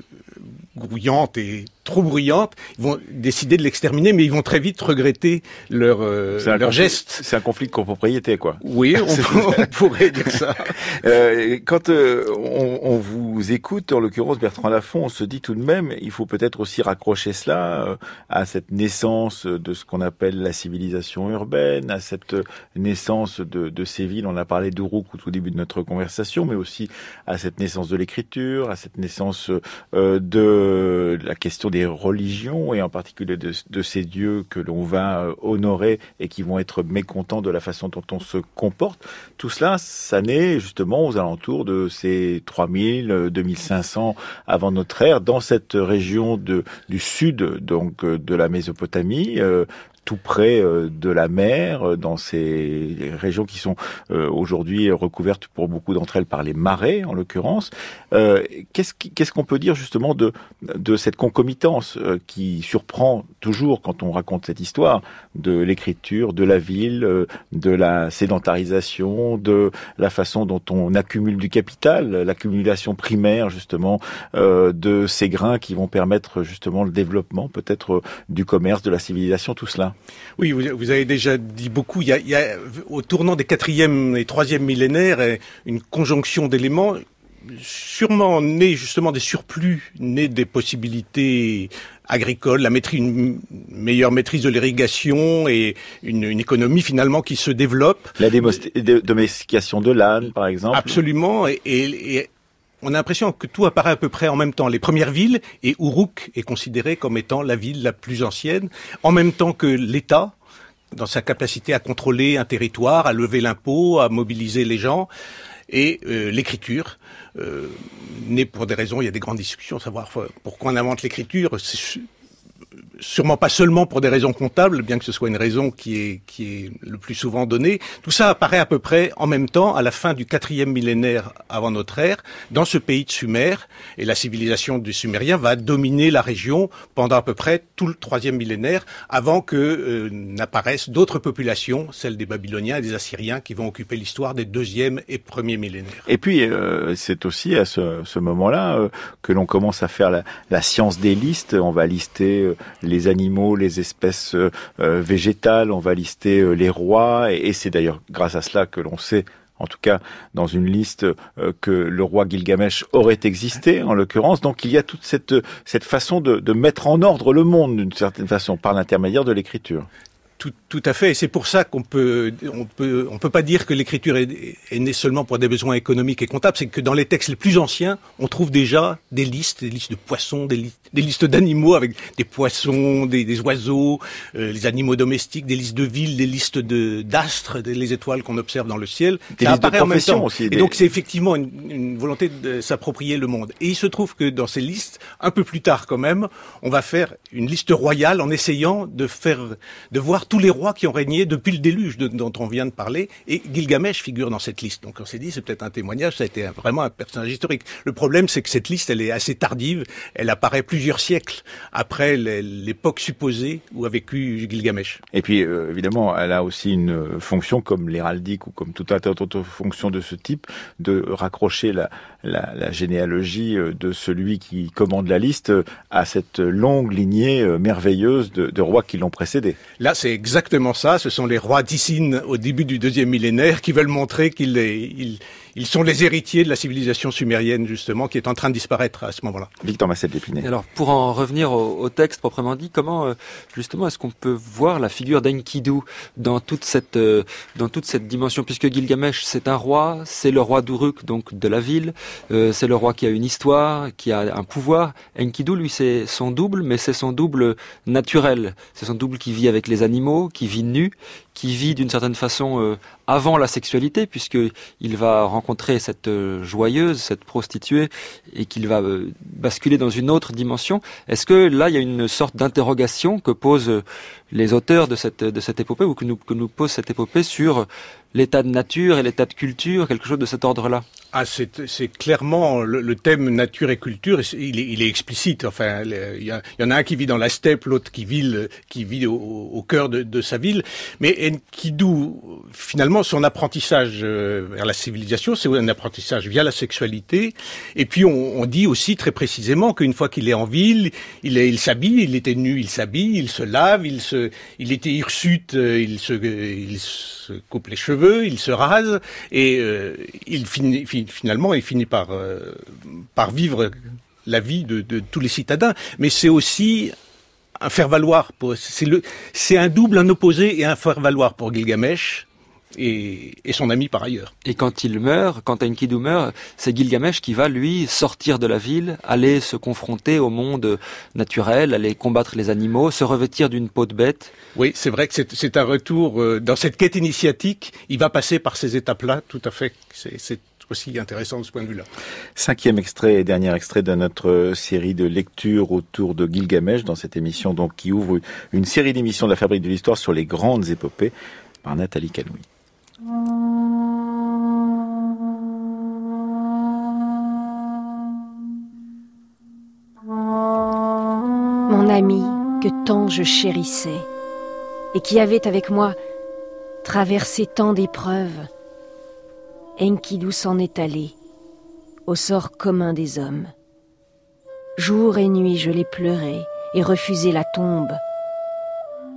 Speaker 4: grouillante et trop bruyante, ils vont décider de l'exterminer, mais ils vont très vite regretter leur, euh, leur geste.
Speaker 1: C'est un conflit de copropriété, quoi.
Speaker 4: Oui, on, pourrait dire ça.
Speaker 1: Euh, quand euh, on, on, vous écoute, en l'occurrence Bertrand Lafont, on se dit tout de même, il faut peut-être aussi raccrocher cela à cette naissance de ce qu'on appelle la civilisation urbaine, à cette naissance de, de ces villes. On a parlé d'Uruk au tout début de notre conversation, mais aussi à cette naissance de l'écriture, à cette naissance de la question des religions et en particulier de, ces dieux que l'on va euh, honorer et qui vont être mécontents de la façon dont on se comporte. Tout cela, ça naît justement aux alentours de ces 3000, 2500 avant notre ère dans cette région du sud donc euh, de la Mésopotamie, tout près euh, de la mer, euh, dans ces régions qui sont euh, aujourd'hui recouvertes pour beaucoup d'entre elles par les marais, en l'occurrence. Qu'est-ce qu'on peut dire justement de, de cette concomitance qui surprend toujours quand on raconte cette histoire de l'écriture, de la ville, de la sédentarisation, de la façon dont on accumule du capital, l'accumulation primaire justement de ces grains qui vont permettre justement le développement peut-être du commerce, de la civilisation, tout cela?
Speaker 4: Oui, vous, avez déjà dit beaucoup. Il y, a, il y a, au tournant des quatrième et troisième millénaires, une conjonction d'éléments sûrement nés justement des surplus, nés des possibilités agricoles, la maîtrise, une meilleure maîtrise de l'irrigation et une, une, économie finalement qui se développe.
Speaker 1: La domestication de l'âne, par exemple.
Speaker 4: Absolument. Et, et, on a l'impression que tout apparaît à peu près en même temps. Les premières villes, et Uruk est considéré comme étant la ville la plus ancienne, en même temps que l'État, dans sa capacité à contrôler un territoire, à lever l'impôt, à mobiliser les gens, et euh, l'écriture, euh, née pour des raisons, il y a des grandes discussions, savoir euh, pourquoi on invente l'écriture, sûrement pas seulement pour des raisons comptables, bien que ce soit une raison qui est, qui est le plus souvent donnée. Tout ça apparaît à peu près en même temps, à la fin du quatrième millénaire avant notre ère, dans ce pays de Sumer, et la civilisation du Sumérien va dominer la région pendant à peu près tout le troisième millénaire, avant que euh, n'apparaissent d'autres populations, celles des Babyloniens et des Assyriens, qui vont occuper l'histoire des deuxième et premier millénaires.
Speaker 1: Et puis, euh, c'est aussi à ce, moment-là euh, que l'on commence à faire la, science des listes. On va lister les animaux, les espèces euh, euh, végétales, on va lister euh, les rois, et, c'est d'ailleurs grâce à cela que l'on sait en tout cas dans une liste que le roi Gilgamesh aurait existé en l'occurrence. Donc il y a toute cette, façon de, de mettre en ordre le monde d'une certaine façon par l'intermédiaire de l'écriture.
Speaker 4: Tout, tout, à fait. Et c'est pour ça qu'on peut, on peut, on peut pas dire que l'écriture est, est, née seulement pour des besoins économiques et comptables. C'est que dans les textes les plus anciens, on trouve déjà des listes, des listes de poissons, des, listes, des listes d'animaux avec des poissons, des, des oiseaux, euh, les animaux domestiques, des listes de villes, des listes de d'astres, les étoiles qu'on observe dans le ciel.
Speaker 1: Des Ça listes apparaît de en même temps. Aussi,
Speaker 4: Et donc c'est effectivement une, une, volonté de s'approprier le monde. Et il se trouve que dans ces listes, un peu plus tard quand même, on va faire une liste royale en essayant de faire, de voir tous les rois qui ont régné depuis le déluge de, dont on vient de parler, et Gilgamesh figure dans cette liste. Donc on s'est dit, c'est peut-être un témoignage, ça a été vraiment un personnage historique. Le problème, c'est que cette liste, elle est assez tardive, elle apparaît plusieurs siècles après l'époque supposée où a vécu Gilgamesh.
Speaker 1: Et puis, euh, évidemment, elle a aussi une fonction, comme l'héraldique ou comme tout un tas d'autres fonctions de ce type, de raccrocher la, la, la, généalogie euh, de celui qui commande la liste à cette longue lignée euh, merveilleuse de, de rois qui l'ont précédé.
Speaker 4: Là, c'est exactement ça. Ce sont les rois d'Issine au début du deuxième millénaire qui veulent montrer qu'ils ils, ils sont les héritiers de la civilisation sumérienne justement qui est en train de disparaître à ce moment-là.
Speaker 1: Victor Massel d'Épinay.
Speaker 5: Alors pour en revenir au, texte proprement dit, comment euh, justement est-ce qu'on peut voir la figure d'Enkidu dans toute cette euh, dans toute cette dimension? Puisque Gilgamesh c'est un roi, c'est le roi d'Uruk donc de la ville, euh, c'est le roi qui a une histoire, qui a un pouvoir. Enkidu lui c'est son double mais c'est son double naturel, c'est son double qui vit avec les animaux, qui vit nu, qui vit d'une certaine façon euh, avant la sexualité, puisque il va rencontrer cette euh, joyeuse, cette prostituée, et qu'il va euh, basculer dans une autre dimension. Est-ce que là, il y a une sorte d'interrogation que posent les auteurs de cette de cette épopée, ou que nous que nous pose cette épopée sur l'état de nature et l'état de culture, quelque chose de cet ordre-là?
Speaker 4: Ah, c'est clairement le, thème nature et culture. Il est, il est explicite. Enfin, il y, en a un qui vit dans la steppe, l'autre qui vit, qui vit au, cœur de, sa ville. Mais Enkidu, finalement, son apprentissage euh, vers la civilisation, c'est un apprentissage via la sexualité. Et puis, on, dit aussi très précisément qu'une fois qu'il est en ville, il, il s'habille. Il était nu, il s'habille, il se lave, il se, il était hirsute, euh, il se, il se coupe les cheveux, il se rase et euh, il finit finalement, il finit par, euh, par vivre la vie de, tous les citadins. Mais c'est aussi un faire-valoir. C'est un double, un opposé et un faire-valoir pour Gilgamesh. Et, son ami par ailleurs.
Speaker 5: Et quand il meurt, quand Enkidu meurt, c'est Gilgamesh qui va lui sortir de la ville, aller se confronter au monde naturel, aller combattre les animaux, se revêtir d'une peau de bête.
Speaker 4: Oui, c'est vrai que c'est un retour euh, dans cette quête initiatique. Il va passer par ces étapes-là, tout à fait. C'est aussi intéressant de ce point de vue-là.
Speaker 1: Cinquième extrait et dernier extrait de notre série de lectures autour de Gilgamesh dans cette émission donc qui ouvre une série d'émissions de la Fabrique de l'Histoire sur les grandes épopées par Nathalie Canoui.
Speaker 3: Mon ami que tant je chérissais et qui avait avec moi traversé tant d'épreuves, Enkidu s'en est allé, au sort commun des hommes. Jour et nuit je l'ai pleuré et refusé la tombe.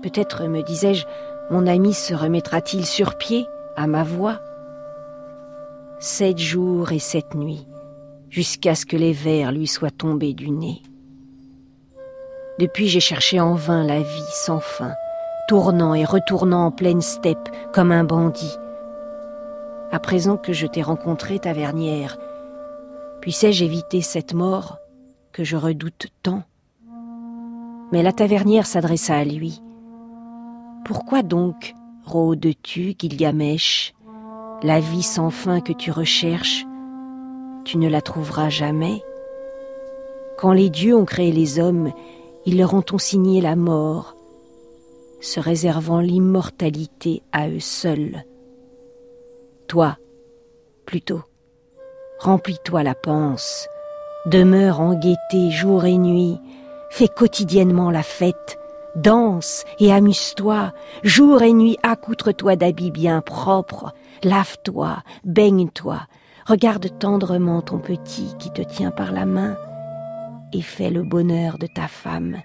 Speaker 3: Peut-être, me disais-je, mon ami se remettra-t-il sur pied? À ma voix Sept jours et sept nuits, jusqu'à ce que les vers lui soient tombés du nez. Depuis j'ai cherché en vain la vie sans fin, tournant et retournant en pleine steppe comme un bandit, à présent que je t'ai rencontré, tavernière, puissais-je éviter cette mort que je redoute tant? Mais la tavernière s'adressa à lui. Pourquoi donc rôdes-tu, Gilgamesh La vie sans fin que tu recherches, tu ne la trouveras jamais Quand les dieux ont créé les hommes, ils leur ont consigné la mort, se réservant l'immortalité à eux seuls. Toi, plutôt, remplis-toi la panse, demeure en gaieté jour et nuit, fais quotidiennement la fête, danse et amuse-toi, jour et nuit accoutre-toi d'habits bien propres, lave-toi, baigne-toi, regarde tendrement ton petit qui te tient par la main, et fais le bonheur de ta femme,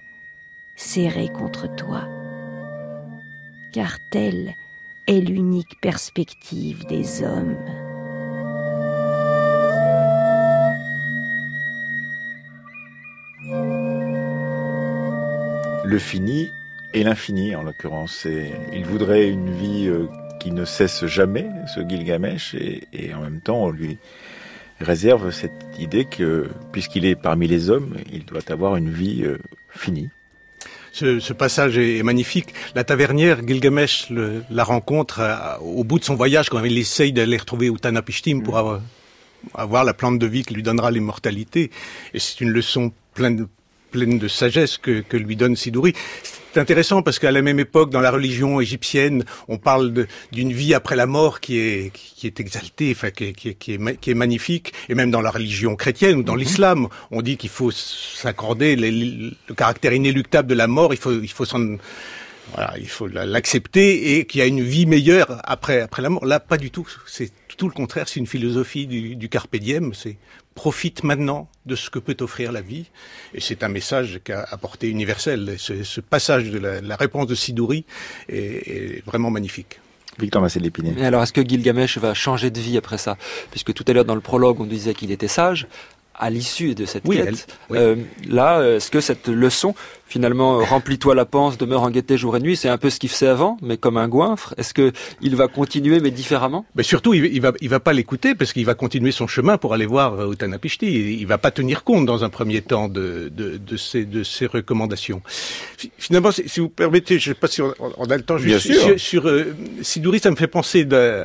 Speaker 3: serrée contre toi. Car telle est l'unique perspective des hommes.
Speaker 1: Le fini et l'infini, en l'occurrence. Il voudrait une vie euh, qui ne cesse jamais, ce Gilgamesh, et, et en même temps, on lui réserve cette idée que, puisqu'il est parmi les hommes, il doit avoir une vie euh, finie.
Speaker 4: Ce, passage est, magnifique. La tavernière, Gilgamesh la rencontre euh, au bout de son voyage quand il essaye d'aller retrouver Utanapishtim pour mm. avoir, la plante de vie qui lui donnera l'immortalité. Et c'est une leçon pleine de, pleine de sagesse que, que lui donne Sidouri. C'est intéressant parce qu'à la même époque, dans la religion égyptienne, on parle d'une vie après la mort qui est, qui est exaltée, enfin, qui est, qui, est, qui, est, qui est magnifique. Et même dans la religion chrétienne ou dans mhm. l'islam, on dit qu'il faut s'accorder le caractère inéluctable de la mort. Il faut, il faut s'en voilà, il faut l'accepter et qu'il y a une vie meilleure après après la mort. Là, pas du tout. C'est tout le contraire. C'est une philosophie du, du carpe diem. C'est profite maintenant de ce que peut offrir la vie. Et c'est un message qu'a apporté universel. Ce, ce, passage de la, la, réponse de Sidouri est, est vraiment magnifique.
Speaker 1: Victor Massé.
Speaker 5: Mais alors, est-ce que Gilgamesh va changer de vie après ça? Puisque tout à l'heure, dans le prologue, on disait qu'il était sage à l'issue de cette quête. Euh, là, est-ce que cette leçon, finalement, remplis-toi la panse, demeure en gaieté jour et nuit, c'est un peu ce qu'il faisait avant, mais comme un goinfre? Est-ce que il va continuer, mais différemment?
Speaker 4: Mais surtout, il, il va, il va pas l'écouter parce qu'il va continuer son chemin pour aller voir euh, Utanapishti. Il, il va pas tenir compte dans un premier temps de, de, de, ces, de ces recommandations. Finalement, si vous permettez, je sais pas si on, on a le temps,
Speaker 1: juste
Speaker 4: sur, sur, sur euh, Siduri, ça me fait penser de,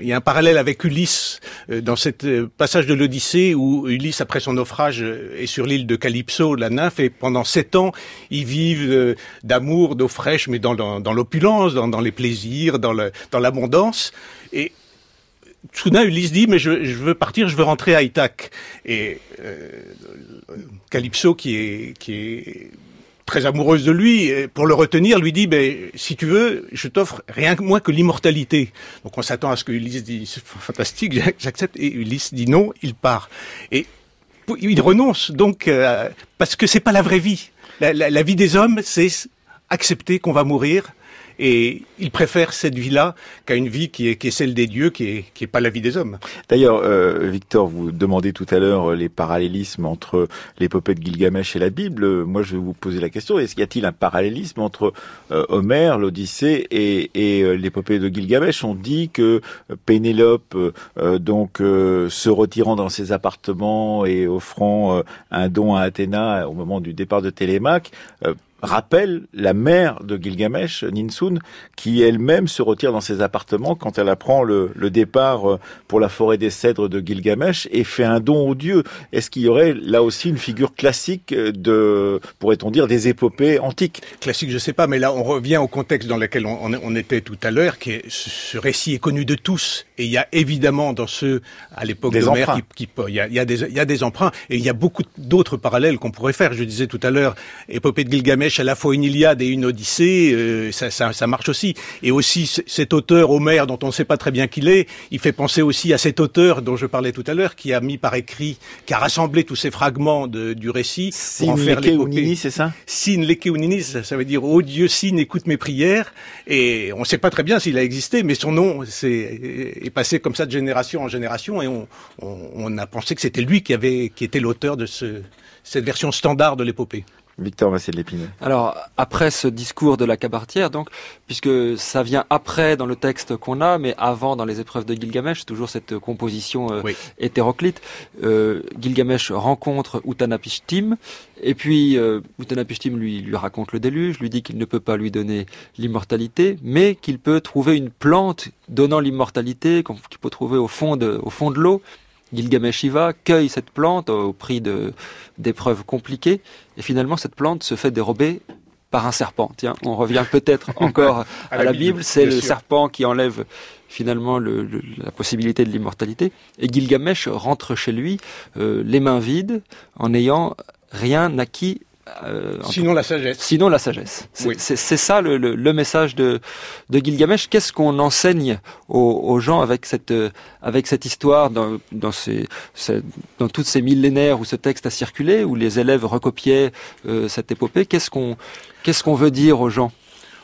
Speaker 4: il y a un parallèle avec Ulysse euh, dans cette euh, passage de l'Odyssée où Ulysse, après son naufrage, euh, est sur l'île de Calypso, la nymphe, et pendant sept ans, ils vivent d'amour, d'eau fraîche, mais dans, l'opulence, dans, les plaisirs, dans l'abondance. Et soudain, Ulysse dit, mais je, veux partir, je veux rentrer à Ithaque. Et euh, Calypso, qui est très amoureuse de lui, pour le retenir, lui dit, ben, si tu veux, je t'offre rien moins que l'immortalité. Donc on s'attend à ce que Ulysse c'est fantastique, j'accepte. Et Ulysse dit non, il part. Et il renonce, donc, euh, parce que c'est pas la vraie vie. La vie des hommes, c'est accepter qu'on va mourir, et il préfère cette vie-là qu'à une vie qui est, qui est, celle des dieux, qui est, qui est pas la vie des hommes.
Speaker 1: D'ailleurs, euh, Victor, vous demandez tout à l'heure les parallélismes entre l'épopée de Gilgamesh et la Bible. Moi, je vais vous poser la question est-ce qu'il y a-t-il un parallélisme entre euh, Homère, l'Odyssée et, et euh, l'épopée de Gilgamesh? On dit que Pénélope, euh, donc se retirant dans ses appartements et offrant un don à Athéna au moment du départ de Télémaque, rappelle la mère de Gilgamesh, Ninsun, qui elle-même se retire dans ses appartements quand elle apprend le, le, départ euh, pour la forêt des cèdres de Gilgamesh et fait un don aux dieux. Est-ce qu'il y aurait là aussi une figure classique de, pourrait-on dire, des épopées antiques?
Speaker 4: Classique, je sais pas, mais là on revient au contexte dans lequel on, on était tout à l'heure, qui est, ce récit est connu de tous, et il y a évidemment dans ceux à l'époque d'Homère, qui, qui, il, y a, il, y a des, il y a des emprunts, et il y a beaucoup d'autres parallèles qu'on pourrait faire. Je disais tout à l'heure, épopée de Gilgamesh à la fois une Iliade et une Odyssée, euh, ça, ça, ça, marche aussi. Et aussi cet auteur Homère, dont on ne sait pas très bien qui est, il fait penser aussi à cet auteur dont je parlais tout à l'heure, qui a mis par écrit, qui a rassemblé tous ces fragments de, du récit
Speaker 1: pour en faire l'épopée. c'est ça?
Speaker 4: Sin Lekeunini, ça, ça veut dire oh Dieu Sin, écoute mes prières. Et on ne sait pas très bien s'il a existé, mais son nom est, est, passé comme ça de génération en génération, et on, on, on a pensé que c'était lui qui avait, qui était l'auteur de ce, cette version standard de l'épopée.
Speaker 1: Victor Massé de l'Épinay.
Speaker 5: Alors, après ce discours de la cabartière, donc, puisque ça vient après dans le texte qu'on a, mais avant dans les épreuves de Gilgamesh, toujours cette composition euh, oui. hétéroclite, euh, Gilgamesh rencontre Utanapishtim, et puis euh, Utanapishtim lui, lui raconte le déluge, lui dit qu'il ne peut pas lui donner l'immortalité, mais qu'il peut trouver une plante donnant l'immortalité, qu'il peut trouver au fond de, au fond de l'eau, Gilgamesh y va, cueille cette plante au prix de d'épreuves compliquées, et finalement cette plante se fait dérober par un serpent. Tiens, on revient peut-être encore à, à, la Bible, c'est le sûr. serpent qui enlève finalement le, le, la possibilité de l'immortalité, et Gilgamesh rentre chez lui euh, les mains vides, en n'ayant rien acquis
Speaker 4: euh, sinon la sagesse.
Speaker 5: Sinon la sagesse. C'est oui. ça le, le, le, message de, de Gilgamesh. Qu'est-ce qu'on enseigne aux, aux, gens avec cette, avec cette histoire dans, dans, ces, ces, dans toutes ces millénaires où ce texte a circulé, où les élèves recopiaient euh, cette épopée? Qu'est-ce qu'on qu'est-ce qu'on veut dire aux gens?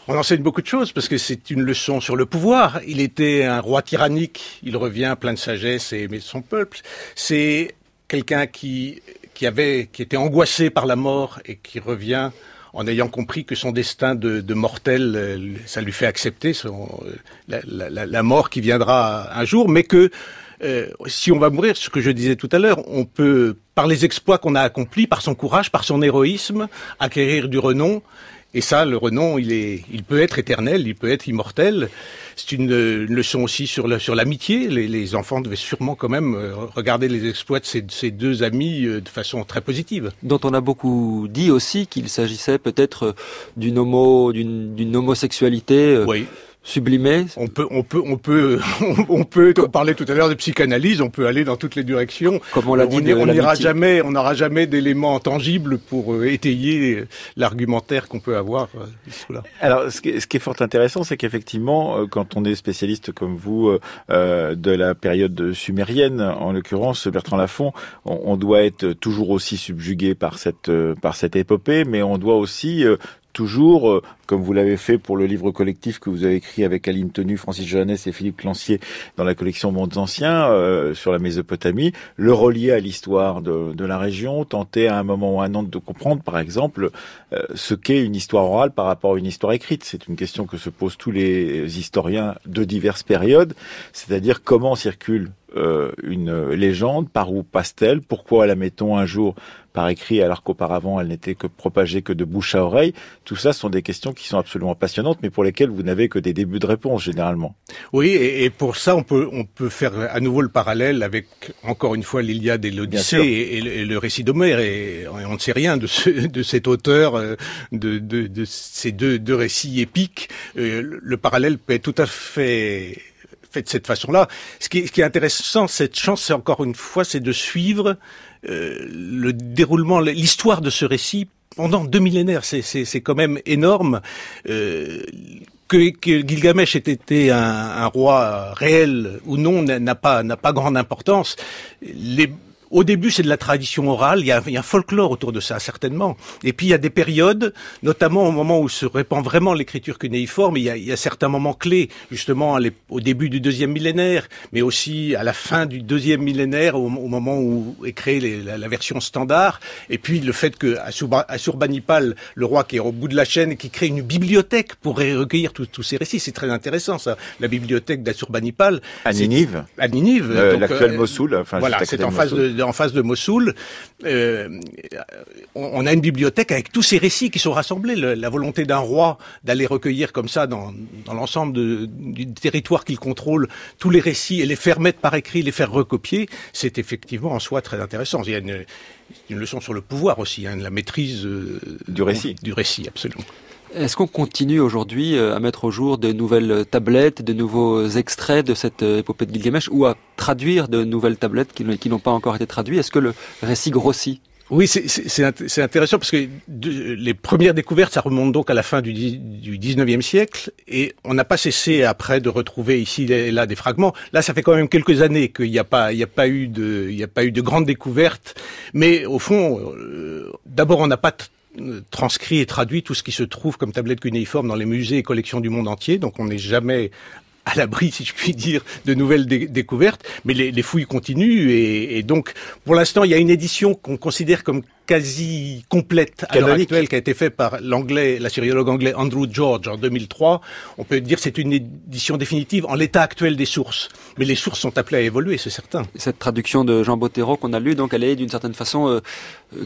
Speaker 4: On enseigne beaucoup de choses parce que c'est une leçon sur le pouvoir. Il était un roi tyrannique, il revient plein de sagesse et aimait son peuple. C'est quelqu'un qui qui était angoissé par la mort et qui revient en ayant compris que son destin de, mortel, ça lui fait accepter la, la, mort qui viendra un jour, mais que euh, si on va mourir, ce que je disais tout à l'heure, on peut, par les exploits qu'on a accomplis, par son courage, par son héroïsme, acquérir du renom. Et ça, le renom, il, est, il peut être éternel, il peut être immortel. C'est une, une, leçon aussi sur l'amitié. Les, les, enfants devaient sûrement quand même euh, regarder les exploits de ces, ces deux amis euh, de façon très positive.
Speaker 5: Dont on a beaucoup dit aussi qu'il s'agissait peut-être d'une homo, d'une homosexualité.
Speaker 4: Oui
Speaker 5: sublimé.
Speaker 4: On peut, on peut, on peut, on peut. On parlait tout à l'heure de psychanalyse. On peut aller dans toutes les directions.
Speaker 5: Comme on l'a dit,
Speaker 4: on n'ira jamais, on n'aura jamais d'éléments tangibles pour euh, étayer l'argumentaire qu'on peut avoir.
Speaker 1: Euh, Alors, ce qui, est, ce qui, est, fort intéressant, c'est qu'effectivement, euh, quand on est spécialiste comme vous euh, de la période sumérienne, en l'occurrence Bertrand Lafont, on, on, doit être toujours aussi subjugué par cette par cette épopée, mais on doit aussi toujours, euh, comme vous l'avez fait pour le livre collectif que vous avez écrit avec Aline Tenu, Francis Johannes et Philippe Clancier dans la collection Mondes Anciens euh, sur la Mésopotamie, le relier à l'histoire de, la région, tenter à un moment ou à un autre de comprendre, par exemple, euh, ce qu'est une histoire orale par rapport à une histoire écrite. C'est une question que se posent tous les historiens de diverses périodes, c'est-à-dire comment circule euh, une légende, par où passe-t-elle, pourquoi la mettons un jour par écrit alors qu'auparavant elle n'était que propagée que de bouche à oreille? Tout ça sont des questions qui sont absolument passionnantes, mais pour lesquelles vous n'avez que des débuts de réponse généralement.
Speaker 4: Oui, et, et, pour ça on peut on peut faire à nouveau le parallèle avec encore une fois l'Iliade et l'Odyssée et, et, le récit d'Homère. Et, on ne sait rien de, ce, de cet auteur, euh, de, de, de ces deux, deux récits épiques. Euh, le parallèle peut être tout à fait fait de cette façon-là. Ce qui, ce qui est intéressant, cette chance, c'est encore une fois, c'est de suivre euh, le déroulement, l'histoire de ce récit pendant deux millénaires. C'est quand même énorme. Euh, que, que, Gilgamesh ait été un, un, roi réel ou non n'a pas n'a pas grande importance. Les au début, c'est de la tradition orale. Il y, a, il y, a, un folklore autour de ça, certainement. Et puis, il y a des périodes, notamment au moment où se répand vraiment l'écriture cunéiforme. Il y, a, il y a certains moments clés, justement, au début du deuxième millénaire, mais aussi à la fin du deuxième millénaire, au, au moment où est créée les, la, la, version standard. Et puis, le fait que Assurbanipal, le roi qui est au bout de la chaîne, qui crée une bibliothèque pour recueillir tous ces récits. C'est très intéressant, ça. La bibliothèque d'Assurbanipal.
Speaker 1: À Ninive.
Speaker 4: À Ninive.
Speaker 1: Euh, L'actuel euh, Mossoul.
Speaker 4: Enfin, voilà, c'est en face de, de en face de Mossoul, euh, on, a une bibliothèque avec tous ces récits qui sont rassemblés. Le, la volonté d'un roi d'aller recueillir comme ça dans, dans l'ensemble du territoire qu'il contrôle tous les récits et les faire mettre par écrit, les faire recopier, c'est effectivement en soi très intéressant. Il y a une, une leçon sur le pouvoir aussi, hein, la maîtrise euh,
Speaker 1: du récit.
Speaker 4: Du récit, absolument.
Speaker 5: Est-ce qu'on continue aujourd'hui euh, à mettre au jour de nouvelles tablettes, de nouveaux extraits de cette euh, épopée de Gilgamesh ou à traduire de nouvelles tablettes qui n'ont pas encore été traduites? Est-ce que le récit grossit?
Speaker 4: Oui, c'est intéressant parce que les premières découvertes, ça remonte donc à la fin du, du 19e siècle et on n'a pas cessé après de retrouver ici et là des fragments. Là, ça fait quand même quelques années qu'il n'y a pas, il a pas eu de, a pas eu de grandes découvertes. Mais au fond, euh, d'abord, on n'a pas transcrit et traduit tout ce qui se trouve comme tablette cunéiforme dans les musées et collections du monde entier. Donc on n'est jamais à l'abri, si je puis dire, de nouvelles dé découvertes, mais les, les, fouilles continuent et donc pour l'instant il y a une édition qu'on considère comme quasi complète à l'heure actuelle qui a été faite par l'anglais, l'assyriologue anglais Andrew George en 2003. On peut dire que c'est une édition définitive en l'état actuel des sources. Mais les sources sont appelées à évoluer, c'est certain.
Speaker 5: Cette traduction de Jean Bottero qu'on a lue, donc elle est d'une certaine façon euh,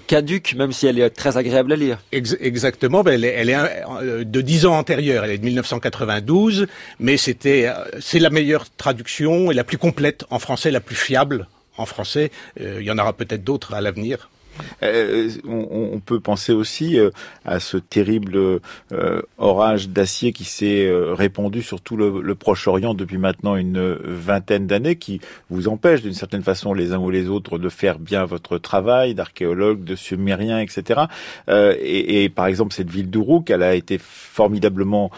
Speaker 5: caduque, même si elle est très agréable à lire.
Speaker 4: Ex exactement, ben elle est, elle est euh, de dix ans antérieure, elle est de 1992, mais c'était, euh, c'est la meilleure traduction et la plus complète en français, la plus fiable en français. Euh, il y en aura peut-être d'autres à l'avenir.
Speaker 1: Euh, on, peut penser aussi euh, à ce terrible euh, orage d'acier qui s'est répandu sur tout le, le Proche-Orient depuis maintenant une vingtaine d'années, qui vous empêche d'une certaine façon les uns ou les autres de faire bien votre travail d'archéologue, de sumérien, etc. Et, et, par exemple cette ville d'Uruk, elle a été formidablement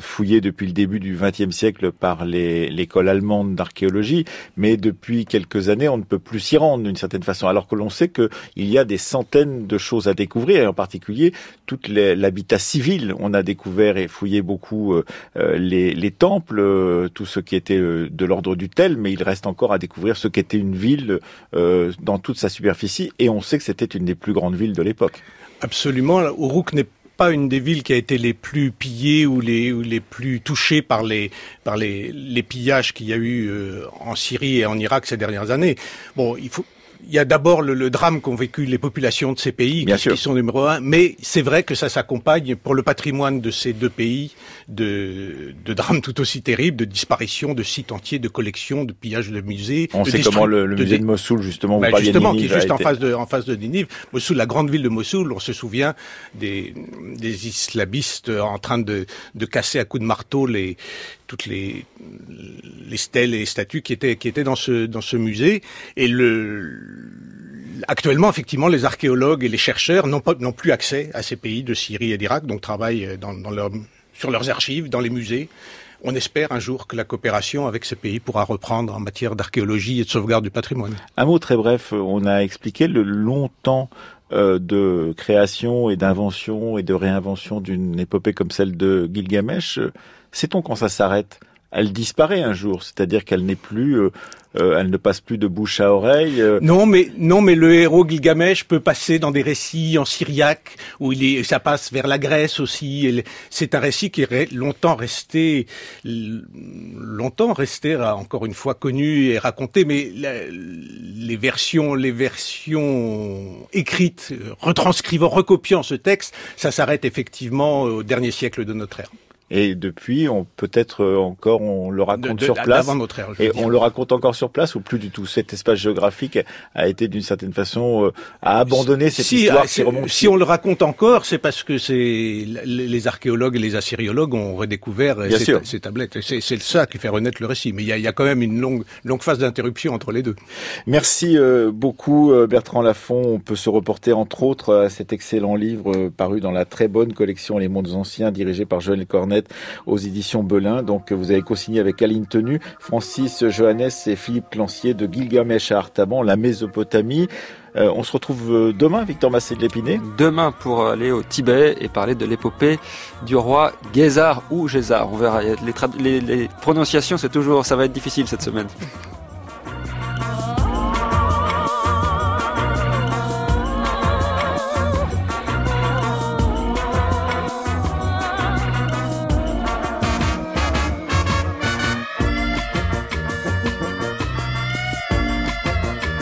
Speaker 1: fouillée depuis le début du XXe siècle par l'école allemande d'archéologie, mais depuis quelques années on ne peut plus s'y rendre d'une certaine façon, alors que l'on sait qu'il y a des centaines de choses à découvrir, et en particulier tout l'habitat civil. On a découvert et fouillé beaucoup euh, euh, les, les, temples, euh, tout ce qui était de l'ordre du tel, mais il reste encore à découvrir ce qu'était une ville dans toute sa superficie, et on sait que c'était une des plus grandes villes de l'époque.
Speaker 4: Absolument, Uruk n'est pas une des villes qui a été les plus pillées ou les, plus touchées par les, les, pillages qu'il y a eu en Syrie et en Irak ces dernières années. Bon, il faut, il y a d'abord le, le, drame qu'ont vécu les populations de ces pays,
Speaker 1: Bien
Speaker 4: qui,
Speaker 1: sûr.
Speaker 4: sont numéro un, mais c'est vrai que ça s'accompagne pour le patrimoine de ces deux pays de, de drames tout aussi terribles, de disparition de sites entiers, de collections, de pillages de musées.
Speaker 1: On
Speaker 4: de
Speaker 1: sait comment le, le musée de, de Mossoul, justement,
Speaker 4: bah, justement, qui est juste en face de, en face de Ninive. Mossoul, la grande ville de Mossoul, on se souvient des, des islamistes en train de, de casser à coups de marteau les, toutes les, les stèles et les statues qui étaient, qui étaient dans ce, dans ce musée. Et le, actuellement, effectivement, les archéologues et les chercheurs n'ont pas, n'ont plus accès à ces pays de Syrie et d'Irak, donc travaillent dans, dans leur, sur leurs archives, dans les musées. On espère un jour que la coopération avec ces pays pourra reprendre en matière d'archéologie et de sauvegarde du patrimoine.
Speaker 1: Un mot très bref, on a expliqué le long temps euh, de création et d'invention et de réinvention d'une épopée comme celle de Gilgamesh, sait-on quand ça s'arrête? Elle disparaît un jour, c'est-à-dire qu'elle n'est plus euh, euh, elle ne passe plus de bouche à oreille. Euh.
Speaker 4: Non, mais non, mais le héros Gilgamesh peut passer dans des récits en syriaque où il est, ça passe vers la Grèce aussi. C'est un récit qui est longtemps resté, longtemps resté, encore une fois connu et raconté, mais les versions, les versions écrites, retranscrivant, recopiant ce texte, ça s'arrête effectivement au dernier siècle de notre ère.
Speaker 1: Et depuis, on peut-être euh, encore, on le raconte sur place.
Speaker 4: Notre ère,
Speaker 1: et on le raconte encore sur place ou plus du tout. Cet espace géographique a été d'une certaine façon euh, à abandonner cette histoire
Speaker 4: si, Si on le raconte encore, c'est parce que c'est les archéologues et les assyriologues ont redécouvert ces, ces, tablettes. C'est ça qui fait renaître le récit. Mais il y a, y a, quand même une longue, longue phase d'interruption entre les deux.
Speaker 1: Merci euh, beaucoup Bertrand Lafont. On peut se reporter entre autres à cet excellent livre paru dans la très bonne collection Les Mondes Anciens, dirigé par Joël Cornet aux éditions Belin. Donc vous avez co-signé avec Aline Tenu, Francis Johannes et Philippe Clancier de Gilgamesh à Artaban, la Mésopotamie. Euh, on se retrouve euh, demain, Victor Massé de l'Épinay
Speaker 5: Demain pour aller au Tibet et parler de l'épopée du roi Gézar ou Gézar. On verra. Les, les prononciations, c'est toujours, ça va être difficile cette semaine.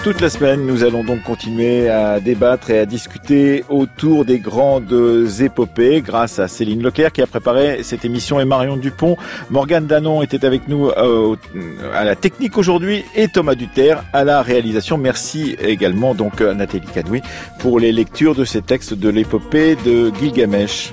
Speaker 1: Toute la semaine, nous allons donc continuer à débattre et à discuter autour des grandes épopées grâce à Céline Leclerc qui a préparé cette émission et Marion Dupont. Morgane Danon était avec nous euh, à la technique aujourd'hui et Thomas Duterre à la réalisation. Merci également donc à Nathalie Canoui pour les lectures de ces textes de l'épopée de Gilgamesh.